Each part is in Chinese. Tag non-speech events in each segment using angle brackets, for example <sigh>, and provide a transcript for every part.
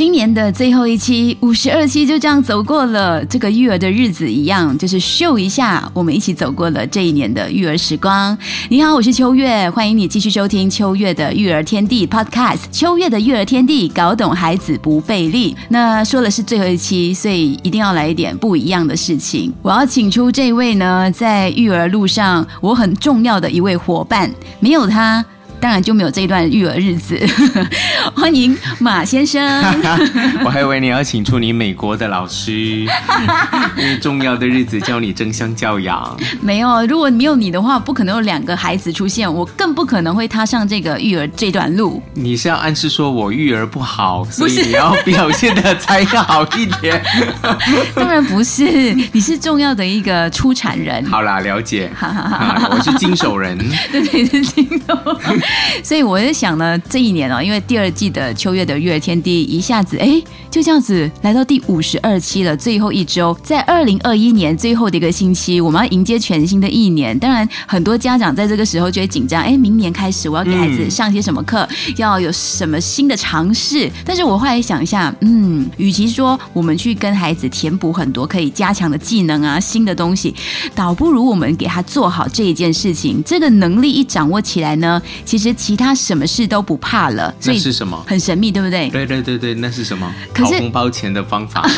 今年的最后一期五十二期就这样走过了，这个育儿的日子一样，就是秀一下我们一起走过了这一年的育儿时光。你好，我是秋月，欢迎你继续收听秋月的育儿天地 Podcast。秋月的育儿天地，搞懂孩子不费力。那说的是最后一期，所以一定要来一点不一样的事情。我要请出这位呢，在育儿路上我很重要的一位伙伴，没有他。当然就没有这一段育儿日子。<laughs> 欢迎马先生。<laughs> 我还以为你要请出你美国的老师，<laughs> 因为重要的日子教你争相教养。没有，如果没有你的话，不可能有两个孩子出现，我更不可能会踏上这个育儿这段路。你是要暗示说我育儿不好，所以你要表现的才要好一点？当然不是，你是重要的一个出产人。好啦，了解。我是经手人。对对，是经手。<laughs> 所以我在想呢，这一年哦，因为第二季的秋月的月天地一下子哎，就这样子来到第五十二期了，最后一周，在二零二一年最后的一个星期，我们要迎接全新的一年。当然，很多家长在这个时候就会紧张，哎，明年开始我要给孩子上些什么课，要有什么新的尝试。但是我后来想一下，嗯，与其说我们去跟孩子填补很多可以加强的技能啊，新的东西，倒不如我们给他做好这一件事情。这个能力一掌握起来呢，其实其他什么事都不怕了。所以是什么？很神秘，对不对？对对对对，那是什么？考红包钱的方法吗？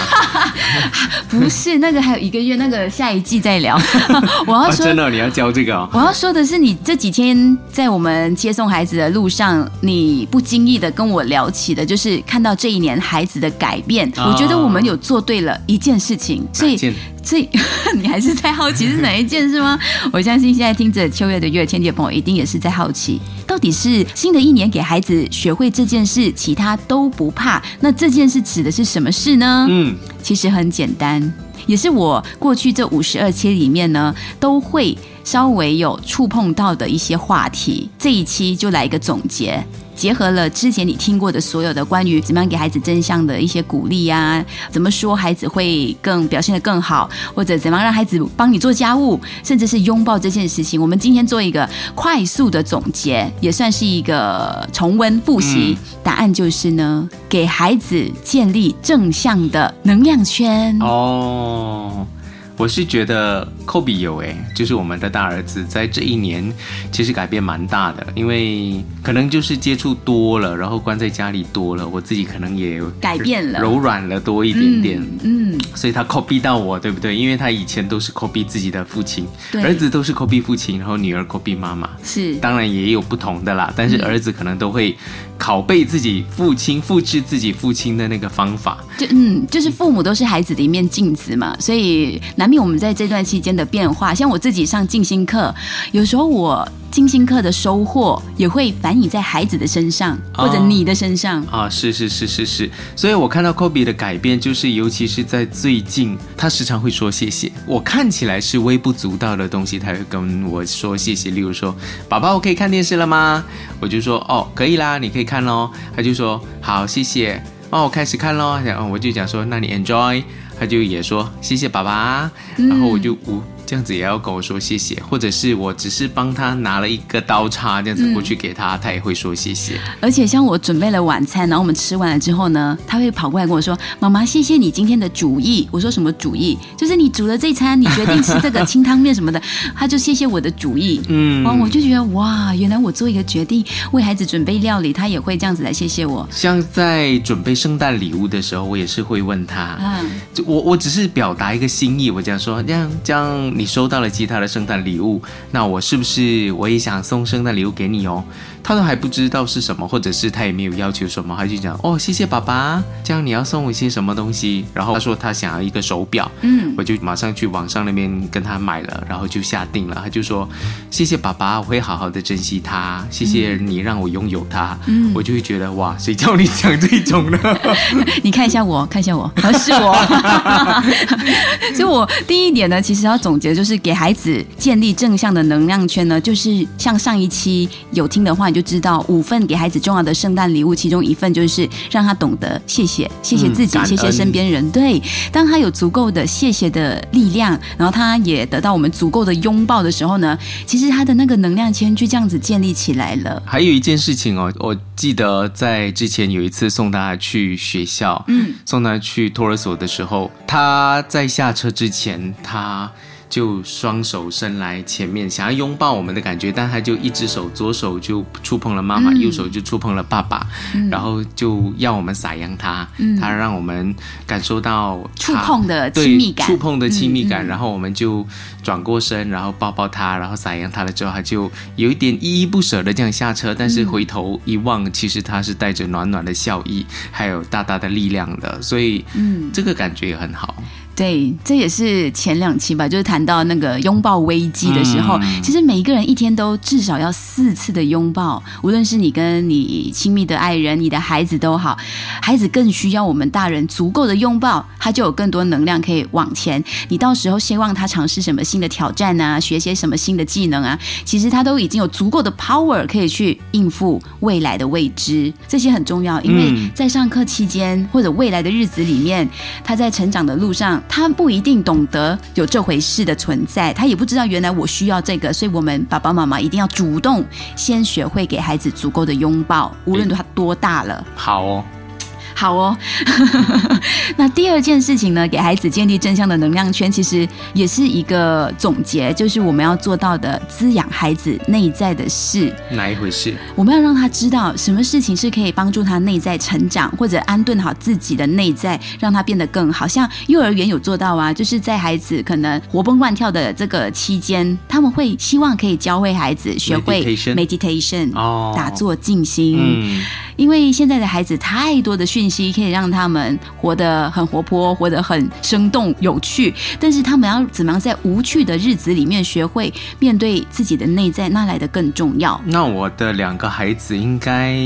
<laughs> 不是，那个还有一个月，那个下一季再聊。<laughs> 我要说，真的，你要教这个？我要说的是，你这几天在我们接送孩子的路上，你不经意的跟我聊起的，就是看到这一年孩子的改变。我觉得我们有做对了一件事情，所以。所以 <laughs> 你还是在好奇是哪一件是吗？<laughs> 我相信现在听着秋月的月天地的朋友一定也是在好奇，到底是新的一年给孩子学会这件事，其他都不怕。那这件事指的是什么事呢？嗯，其实很简单，也是我过去这五十二期里面呢都会稍微有触碰到的一些话题。这一期就来一个总结。结合了之前你听过的所有的关于怎么样给孩子正向的一些鼓励呀，怎么说孩子会更表现得更好，或者怎么样让孩子帮你做家务，甚至是拥抱这件事情，我们今天做一个快速的总结，也算是一个重温复习。答案就是呢，给孩子建立正向的能量圈哦。我是觉得科比有诶，就是我们的大儿子，在这一年其实改变蛮大的，因为可能就是接触多了，然后关在家里多了，我自己可能也改变了，柔软了多一点点，嗯，所以他 copy 到我，对不对？因为他以前都是 copy 自己的父亲，儿子都是 copy 父亲，然后女儿 copy 妈妈，是，当然也有不同的啦，但是儿子可能都会。拷贝自己父亲，复制自己父亲的那个方法，就嗯，就是父母都是孩子的一面镜子嘛，所以难免我们在这段期间的变化。像我自己上静心课，有时候我。精心课的收获也会反映在孩子的身上，或者你的身上啊！是是是是是，所以我看到 Kobe 的改变，就是尤其是在最近，他时常会说谢谢。我看起来是微不足道的东西，他会跟我说谢谢。例如说，宝宝，我可以看电视了吗？我就说哦，可以啦，你可以看喽。他就说好，谢谢。哦，我开始看喽。然后我就讲说，那你 enjoy。他就也说谢谢爸爸，然后我就呜。这样子也要跟我说谢谢，或者是我只是帮他拿了一个刀叉，这样子过去给他，他也会说谢谢。而且像我准备了晚餐，然后我们吃完了之后呢，他会跑过来跟我说：“妈妈，谢谢你今天的主意。”我说：“什么主意？就是你煮了这餐，你决定吃这个 <laughs> 清汤面什么的。”他就谢谢我的主意。嗯，我就觉得哇，原来我做一个决定，为孩子准备料理，他也会这样子来谢谢我。像在准备圣诞礼物的时候，我也是会问他，嗯，我我只是表达一个心意，我这样说，这样这样。你收到了吉他的圣诞礼物，那我是不是我也想送圣诞礼物给你哦？他都还不知道是什么，或者是他也没有要求什么，他就讲哦，谢谢爸爸，这样你要送我一些什么东西？然后他说他想要一个手表，嗯，我就马上去网上那边跟他买了，然后就下定了。他就说谢谢爸爸，我会好好的珍惜它，谢谢你让我拥有它。嗯，我就会觉得哇，谁叫你讲这种呢？<laughs> 你看一下我，看一下我，是我。<laughs> 所以，我第一点呢，其实要总结。就是给孩子建立正向的能量圈呢，就是像上一期有听的话，你就知道五份给孩子重要的圣诞礼物，其中一份就是让他懂得谢谢，谢谢自己，谢谢身边人。对，当他有足够的谢谢的力量，然后他也得到我们足够的拥抱的时候呢，其实他的那个能量圈就这样子建立起来了。还有一件事情哦，我记得在之前有一次送他去学校，嗯，送他去托儿所的时候，他在下车之前，他。就双手伸来前面，想要拥抱我们的感觉，但他就一只手，左手就触碰了妈妈，右手就触碰了爸爸，然后就要我们撒扬他，他让我们感受到触碰的亲密感，触碰的亲密感，然后我们就转过身，然后抱抱他，然后撒扬他了之后，他就有一点依依不舍的这样下车，但是回头一望，其实他是带着暖暖的笑意，还有大大的力量的，所以，嗯，这个感觉也很好。对，这也是前两期吧，就是谈到那个拥抱危机的时候，其实每一个人一天都至少要四次的拥抱，无论是你跟你亲密的爱人、你的孩子都好，孩子更需要我们大人足够的拥抱，他就有更多能量可以往前。你到时候希望他尝试什么新的挑战啊，学些什么新的技能啊，其实他都已经有足够的 power 可以去应付未来的未知，这些很重要，因为在上课期间或者未来的日子里面，他在成长的路上。他不一定懂得有这回事的存在，他也不知道原来我需要这个，所以我们爸爸妈妈一定要主动先学会给孩子足够的拥抱，无论他多大了。好哦。好哦，<laughs> 那第二件事情呢？给孩子建立正向的能量圈，其实也是一个总结，就是我们要做到的滋养孩子内在的事。哪一回事？我们要让他知道什么事情是可以帮助他内在成长，或者安顿好自己的内在，让他变得更好。像幼儿园有做到啊，就是在孩子可能活蹦乱跳的这个期间，他们会希望可以教会孩子学会 meditation，打坐静心。嗯，因为现在的孩子太多的讯。息可以让他们活得很活泼，活得很生动有趣，但是他们要怎么样在无趣的日子里面学会面对自己的内在，那来的更重要。那我的两个孩子应该。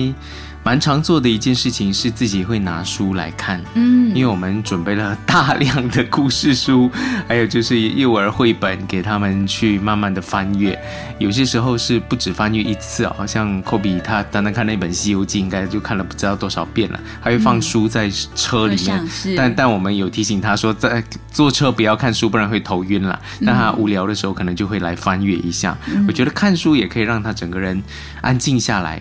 蛮常做的一件事情是自己会拿书来看，嗯，因为我们准备了大量的故事书，还有就是幼儿绘本给他们去慢慢的翻阅。有些时候是不止翻阅一次哦，好像科比他单单看那本《西游记》应该就看了不知道多少遍了。还会放书在车里面，但但我们有提醒他说，在坐车不要看书，不然会头晕了。但他无聊的时候可能就会来翻阅一下。我觉得看书也可以让他整个人安静下来，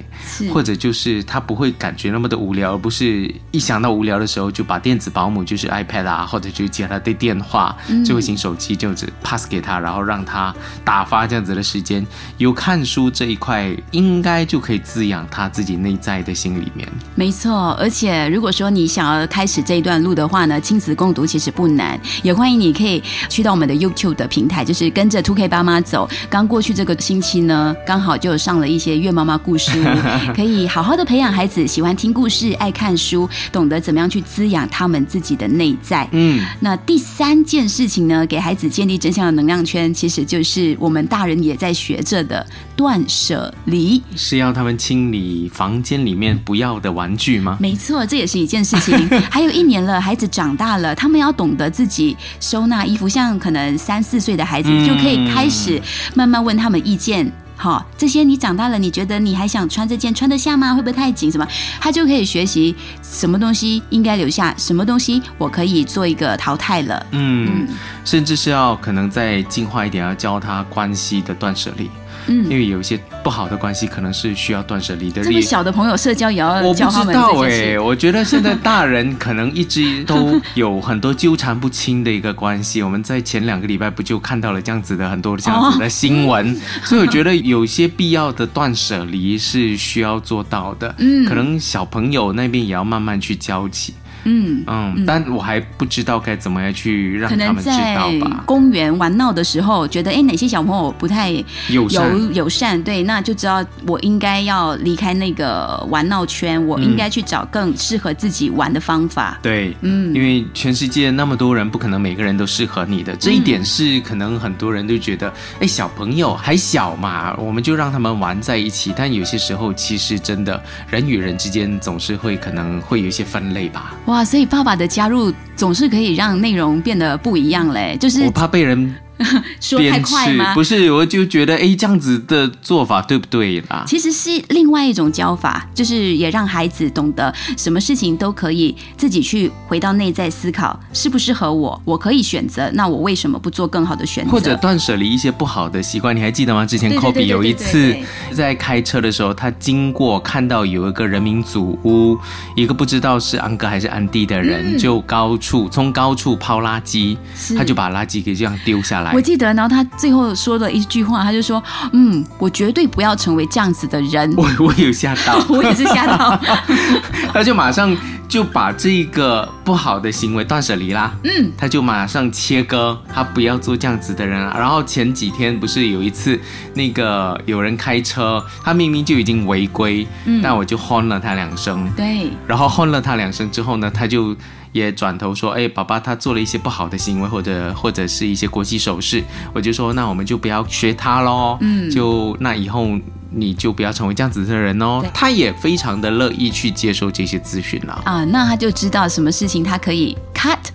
或者就是他不。会感觉那么的无聊，而不是一想到无聊的时候就把电子保姆，就是 iPad 啊，或者就接他的电话，智慧型手机，就只 pass 给他，然后让他打发这样子的时间。有看书这一块，应该就可以滋养他自己内在的心里面。没错，而且如果说你想要开始这一段路的话呢，亲子共读其实不难，也欢迎你可以去到我们的 YouTube 的平台，就是跟着 Two K 爸妈走。刚过去这个星期呢，刚好就上了一些月妈妈故事，<laughs> 可以好好的培养孩。孩子喜欢听故事，爱看书，懂得怎么样去滋养他们自己的内在。嗯，那第三件事情呢，给孩子建立真相的能量圈，其实就是我们大人也在学着的断舍离，是要他们清理房间里面不要的玩具吗？没错，这也是一件事情。<laughs> 还有一年了，孩子长大了，他们要懂得自己收纳衣服，像可能三四岁的孩子就可以开始慢慢问他们意见。好，这些你长大了，你觉得你还想穿这件穿得下吗？会不会太紧？什么？他就可以学习什么东西应该留下，什么东西我可以做一个淘汰了。嗯，甚至是要可能再进化一点，要教他关系的断舍离。嗯，因为有一些不好的关系，可能是需要断舍离的。这么小的朋友社交也要教他们我不知道哎，我觉得现在大人可能一直都有很多纠缠不清的一个关系。我们在前两个礼拜不就看到了这样子的很多这样子的新闻，<laughs> 所以我觉得有些必要的断舍离是需要做到的。嗯，可能小朋友那边也要慢慢去教起。嗯嗯，但我还不知道该怎么样去让他们知道吧。公园玩闹的时候，觉得哎哪些小朋友不太友友友善，对，那就知道我应该要离开那个玩闹圈，我应该去找更适合自己玩的方法。对，嗯，因为全世界那么多人，不可能每个人都适合你的，这一点是可能很多人都觉得，哎，小朋友还小嘛，我们就让他们玩在一起。但有些时候，其实真的人与人之间总是会可能会有一些分类吧。哇，哇所以爸爸的加入总是可以让内容变得不一样嘞。就是我怕被人 <laughs> 说太快吗？不是，我就觉得哎，这样子的做法对不对啦？其实是另外一种教法，就是也让孩子懂得什么事情都可以自己去回到内在思考，适不适合我，我可以选择，那我为什么不做更好的选择？或者断舍离一些不好的习惯，你还记得吗？之前 Kobe 有一次在开车的时候，他经过看到有一个人民祖屋，一个不知道是安哥还是安迪的人，就高处从高处抛垃圾，他就把垃圾给这样丢下来。我记得，然后他最后说了一句话，他就说：“嗯，我绝对不要成为这样子的人。<laughs> ”我我有吓到，<laughs> 我也是吓到，<laughs> 他就马上就把这个不好的行为断舍离啦。嗯，他就马上切割，他不要做这样子的人了。然后前几天不是有一次，那个有人开车，他明明就已经违规，嗯，但我就轰了他两声。对，然后轰了他两声之后呢，他就。也转头说：“哎，爸爸，他做了一些不好的行为，或者或者是一些国际手势，我就说，那我们就不要学他喽。嗯，就那以后。”你就不要成为这样子的人哦。他也非常的乐意去接受这些咨询了啊，那他就知道什么事情他可以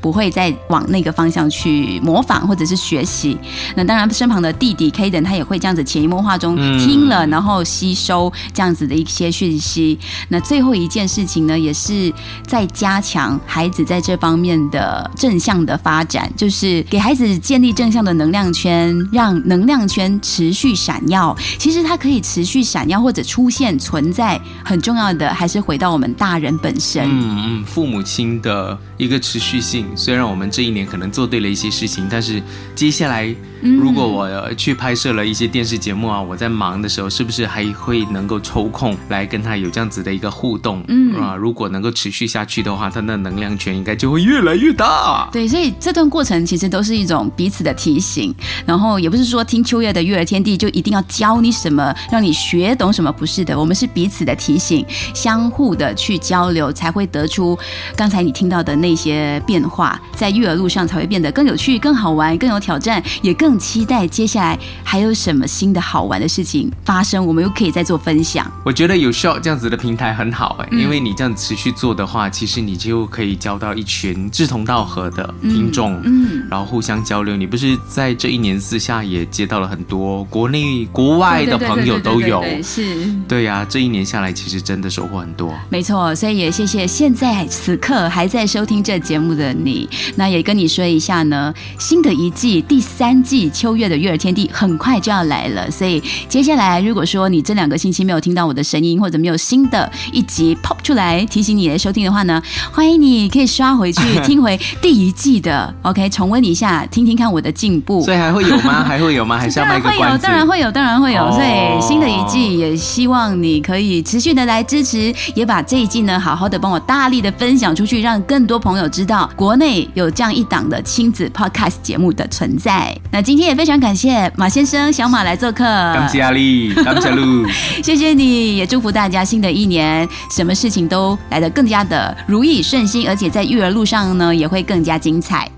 不会再往那个方向去模仿或者是学习。那当然，身旁的弟弟 Kaden 他也会这样子潜移默化中听了，然后吸收这样子的一些讯息。那最后一件事情呢，也是在加强孩子在这方面的正向的发展，就是给孩子建立正向的能量圈，让能量圈持续闪耀。其实它可以持续。闪耀或者出现存在，很重要的还是回到我们大人本身。嗯嗯，父母亲的一个持续性。虽然我们这一年可能做对了一些事情，但是接下来。如果我去拍摄了一些电视节目啊，我在忙的时候，是不是还会能够抽空来跟他有这样子的一个互动？嗯啊，如果能够持续下去的话，他的能量圈应该就会越来越大。对，所以这段过程其实都是一种彼此的提醒，然后也不是说听秋月的育儿天地就一定要教你什么，让你学懂什么，不是的，我们是彼此的提醒，相互的去交流，才会得出刚才你听到的那些变化，在育儿路上才会变得更有趣、更好玩、更有挑战，也更。期待接下来还有什么新的好玩的事情发生，我们又可以再做分享。我觉得有需要这样子的平台很好哎，因为你这样持续做的话，其实你就可以交到一群志同道合的听众，嗯，然后互相交流。你不是在这一年私下也接到了很多国内国外的朋友都有，是，对呀，这一年下来其实真的收获很多。没错，所以也谢谢现在此刻还在收听这节目的你。那也跟你说一下呢，新的一季第三季。秋月的育儿天地很快就要来了，所以接下来如果说你这两个星期没有听到我的声音，或者没有新的一集 pop 出来提醒你来收听的话呢，<laughs> 欢迎你可以刷回去听回第一季的 OK 重温一下，听听看我的进步。所以还会有吗？还会有吗？还是要卖个 <laughs> 会有，当然会有，当然会有。所以新的一季也希望你可以持续的来支持，也把这一季呢好好的帮我大力的分享出去，让更多朋友知道国内有这样一档的亲子 podcast 节目的存在。那。今天也非常感谢马先生、小马来做客，感谢阿丽，感谢路，<laughs> 谢谢你也祝福大家新的一年，什么事情都来得更加的如意顺心，而且在育儿路上呢也会更加精彩。